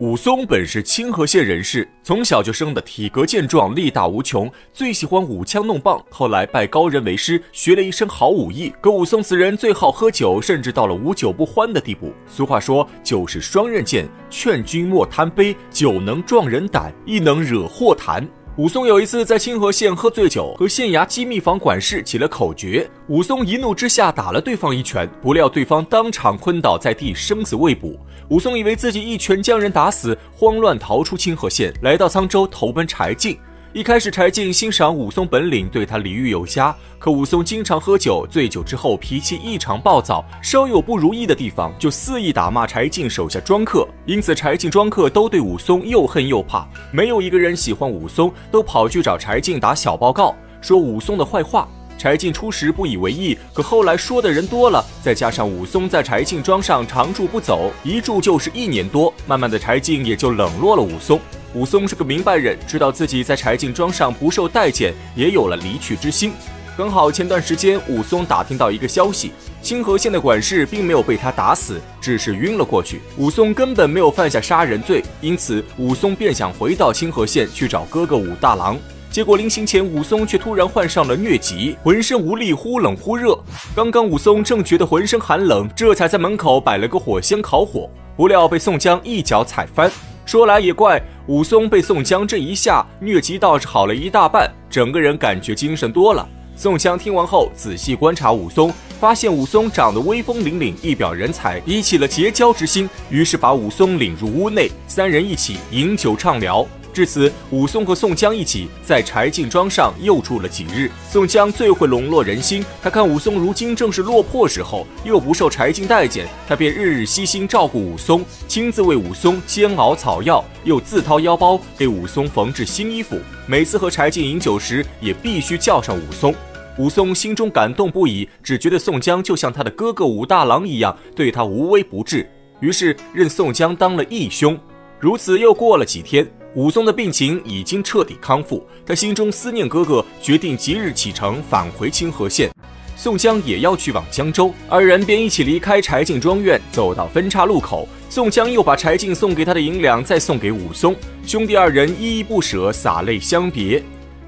武松本是清河县人士，从小就生得体格健壮、力大无穷，最喜欢舞枪弄棒。后来拜高人为师，学了一身好武艺。可武松此人最好喝酒，甚至到了无酒不欢的地步。俗话说，酒是双刃剑，劝君莫贪杯。酒能壮人胆，亦能惹祸谈。武松有一次在清河县喝醉酒，和县衙机密房管事起了口角。武松一怒之下打了对方一拳，不料对方当场昏倒在地，生死未卜。武松以为自己一拳将人打死，慌乱逃出清河县，来到沧州投奔柴进。一开始，柴进欣赏武松本领，对他礼遇有加。可武松经常喝酒，醉酒之后脾气异常暴躁，稍有不如意的地方就肆意打骂柴进手下庄客。因此，柴进庄客都对武松又恨又怕，没有一个人喜欢武松，都跑去找柴进打小报告，说武松的坏话。柴进初时不以为意，可后来说的人多了，再加上武松在柴进庄上常住不走，一住就是一年多，慢慢的柴进也就冷落了武松。武松是个明白人，知道自己在柴进庄上不受待见，也有了离去之心。刚好前段时间，武松打听到一个消息，清河县的管事并没有被他打死，只是晕了过去。武松根本没有犯下杀人罪，因此武松便想回到清河县去找哥哥武大郎。结果临行前，武松却突然患上了疟疾，浑身无力，忽冷忽热。刚刚武松正觉得浑身寒冷，这才在门口摆了个火箱烤火，不料被宋江一脚踩翻。说来也怪，武松被宋江这一下，疟疾倒是好了一大半，整个人感觉精神多了。宋江听完后，仔细观察武松，发现武松长得威风凛凛，一表人才，引起了结交之心，于是把武松领入屋内，三人一起饮酒畅聊。至此，武松和宋江一起在柴进庄上又住了几日。宋江最会笼络人心，他看武松如今正是落魄时候，又不受柴进待见，他便日日悉心照顾武松，亲自为武松煎熬草药，又自掏腰包给武松缝制新衣服。每次和柴进饮酒时，也必须叫上武松。武松心中感动不已，只觉得宋江就像他的哥哥武大郎一样，对他无微不至，于是认宋江当了义兄。如此又过了几天。武松的病情已经彻底康复，他心中思念哥哥，决定即日启程返回清河县。宋江也要去往江州，二人便一起离开柴进庄院，走到分岔路口。宋江又把柴进送给他的银两再送给武松，兄弟二人依依不舍，洒泪相别。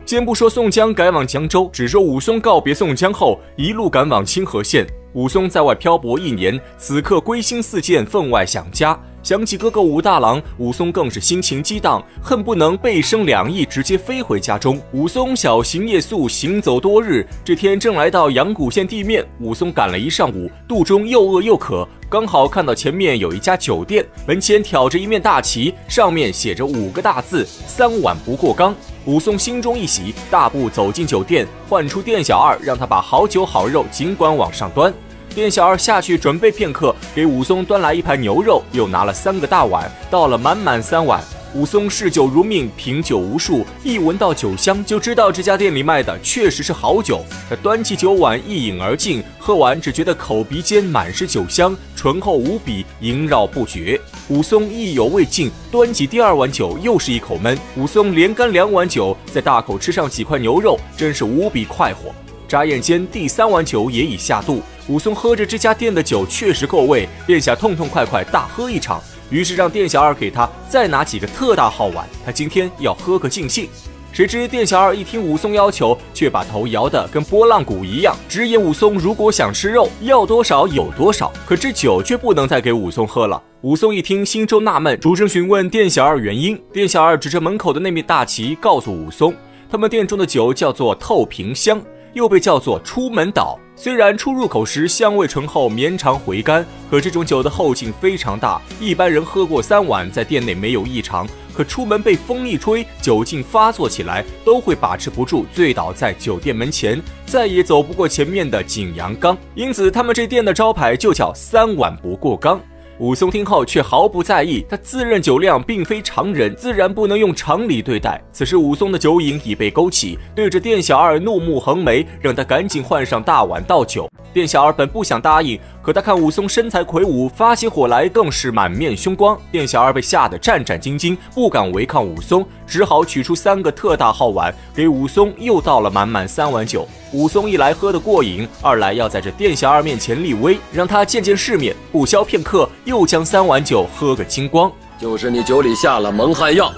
先不说宋江赶往江州，只说武松告别宋江后，一路赶往清河县。武松在外漂泊一年，此刻归心似箭，分外想家。想起哥哥武大郎，武松更是心情激荡，恨不能背生两翼，直接飞回家中。武松小行夜宿，行走多日，这天正来到阳谷县地面。武松赶了一上午，肚中又饿又渴，刚好看到前面有一家酒店，门前挑着一面大旗，上面写着五个大字：“三碗不过冈。”武松心中一喜，大步走进酒店，唤出店小二，让他把好酒好肉尽管往上端。店小二下去准备片刻，给武松端来一盘牛肉，又拿了三个大碗，倒了满满三碗。武松嗜酒如命，品酒无数，一闻到酒香就知道这家店里卖的确实是好酒。他端起酒碗一饮而尽，喝完只觉得口鼻间满是酒香，醇厚无比，萦绕不绝。武松意犹未尽，端起第二碗酒又是一口闷。武松连干两碗酒，再大口吃上几块牛肉，真是无比快活。眨眼间，第三碗酒也已下肚。武松喝着这家店的酒确实够味，便想痛痛快快大喝一场。于是让店小二给他再拿几个特大号碗，他今天要喝个尽兴。谁知店小二一听武松要求，却把头摇得跟拨浪鼓一样，直言武松如果想吃肉，要多少有多少。可这酒却不能再给武松喝了。武松一听，心中纳闷，出声询问店小二原因。店小二指着门口的那面大旗，告诉武松，他们店中的酒叫做透瓶香。又被叫做出门倒，虽然出入口时香味醇厚、绵长回甘，可这种酒的后劲非常大，一般人喝过三碗，在店内没有异常，可出门被风一吹，酒劲发作起来，都会把持不住，醉倒在酒店门前，再也走不过前面的景阳冈。因此，他们这店的招牌就叫三碗不过冈。武松听后却毫不在意，他自认酒量并非常人，自然不能用常理对待。此时武松的酒瘾已被勾起，对着店小二怒目横眉，让他赶紧换上大碗倒酒。店小二本不想答应，可他看武松身材魁梧，发起火来更是满面凶光。店小二被吓得战战兢兢，不敢违抗武松，只好取出三个特大号碗，给武松又倒了满满三碗酒。武松一来喝得过瘾，二来要在这店小二面前立威，让他见见世面。不消片刻，又将三碗酒喝个精光。就是你酒里下了蒙汗药，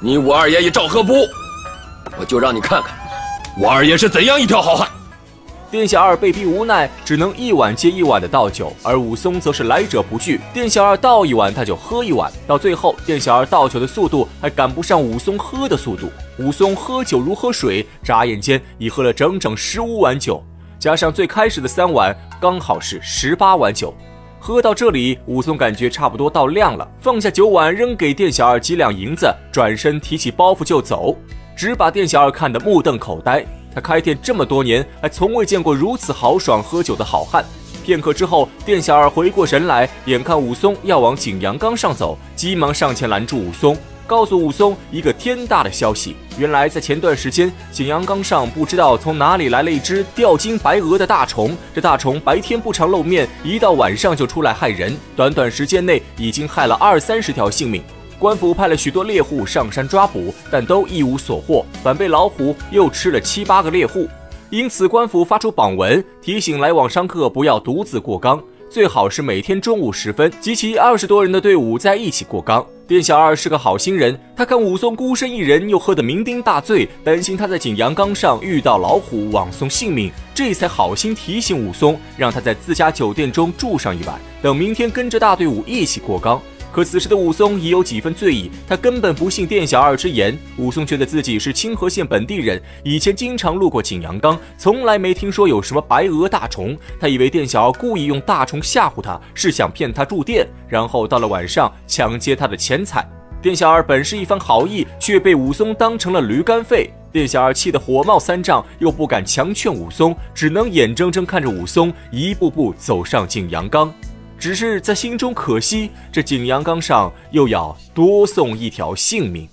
你武二爷也照喝不误。我就让你看看，我二爷是怎样一条好汉。店小二被逼无奈，只能一碗接一碗的倒酒，而武松则是来者不拒。店小二倒一碗，他就喝一碗，到最后，店小二倒酒的速度还赶不上武松喝的速度。武松喝酒如喝水，眨眼间已喝了整整十五碗酒，加上最开始的三碗，刚好是十八碗酒。喝到这里，武松感觉差不多到量了，放下酒碗，扔给店小二几两银子，转身提起包袱就走，只把店小二看得目瞪口呆。他开店这么多年，还从未见过如此豪爽喝酒的好汉。片刻之后，店小二回过神来，眼看武松要往景阳冈上走，急忙上前拦住武松，告诉武松一个天大的消息：原来在前段时间，景阳冈上不知道从哪里来了一只吊睛白额的大虫。这大虫白天不常露面，一到晚上就出来害人，短短时间内已经害了二三十条性命。官府派了许多猎户上山抓捕，但都一无所获，反被老虎又吃了七八个猎户。因此，官府发出榜文，提醒来往商客不要独自过冈，最好是每天中午时分集齐二十多人的队伍在一起过冈。店小二是个好心人，他看武松孤身一人，又喝得酩酊大醉，担心他在景阳冈上遇到老虎，枉送性命，这才好心提醒武松，让他在自家酒店中住上一晚，等明天跟着大队伍一起过冈。可此时的武松已有几分醉意，他根本不信店小二之言。武松觉得自己是清河县本地人，以前经常路过景阳冈，从来没听说有什么白额大虫。他以为店小二故意用大虫吓唬他，是想骗他住店，然后到了晚上抢劫他的钱财。店小二本是一番好意，却被武松当成了驴肝肺。店小二气得火冒三丈，又不敢强劝武松，只能眼睁睁看着武松一步步走上景阳冈。只是在心中可惜，这景阳冈上又要多送一条性命。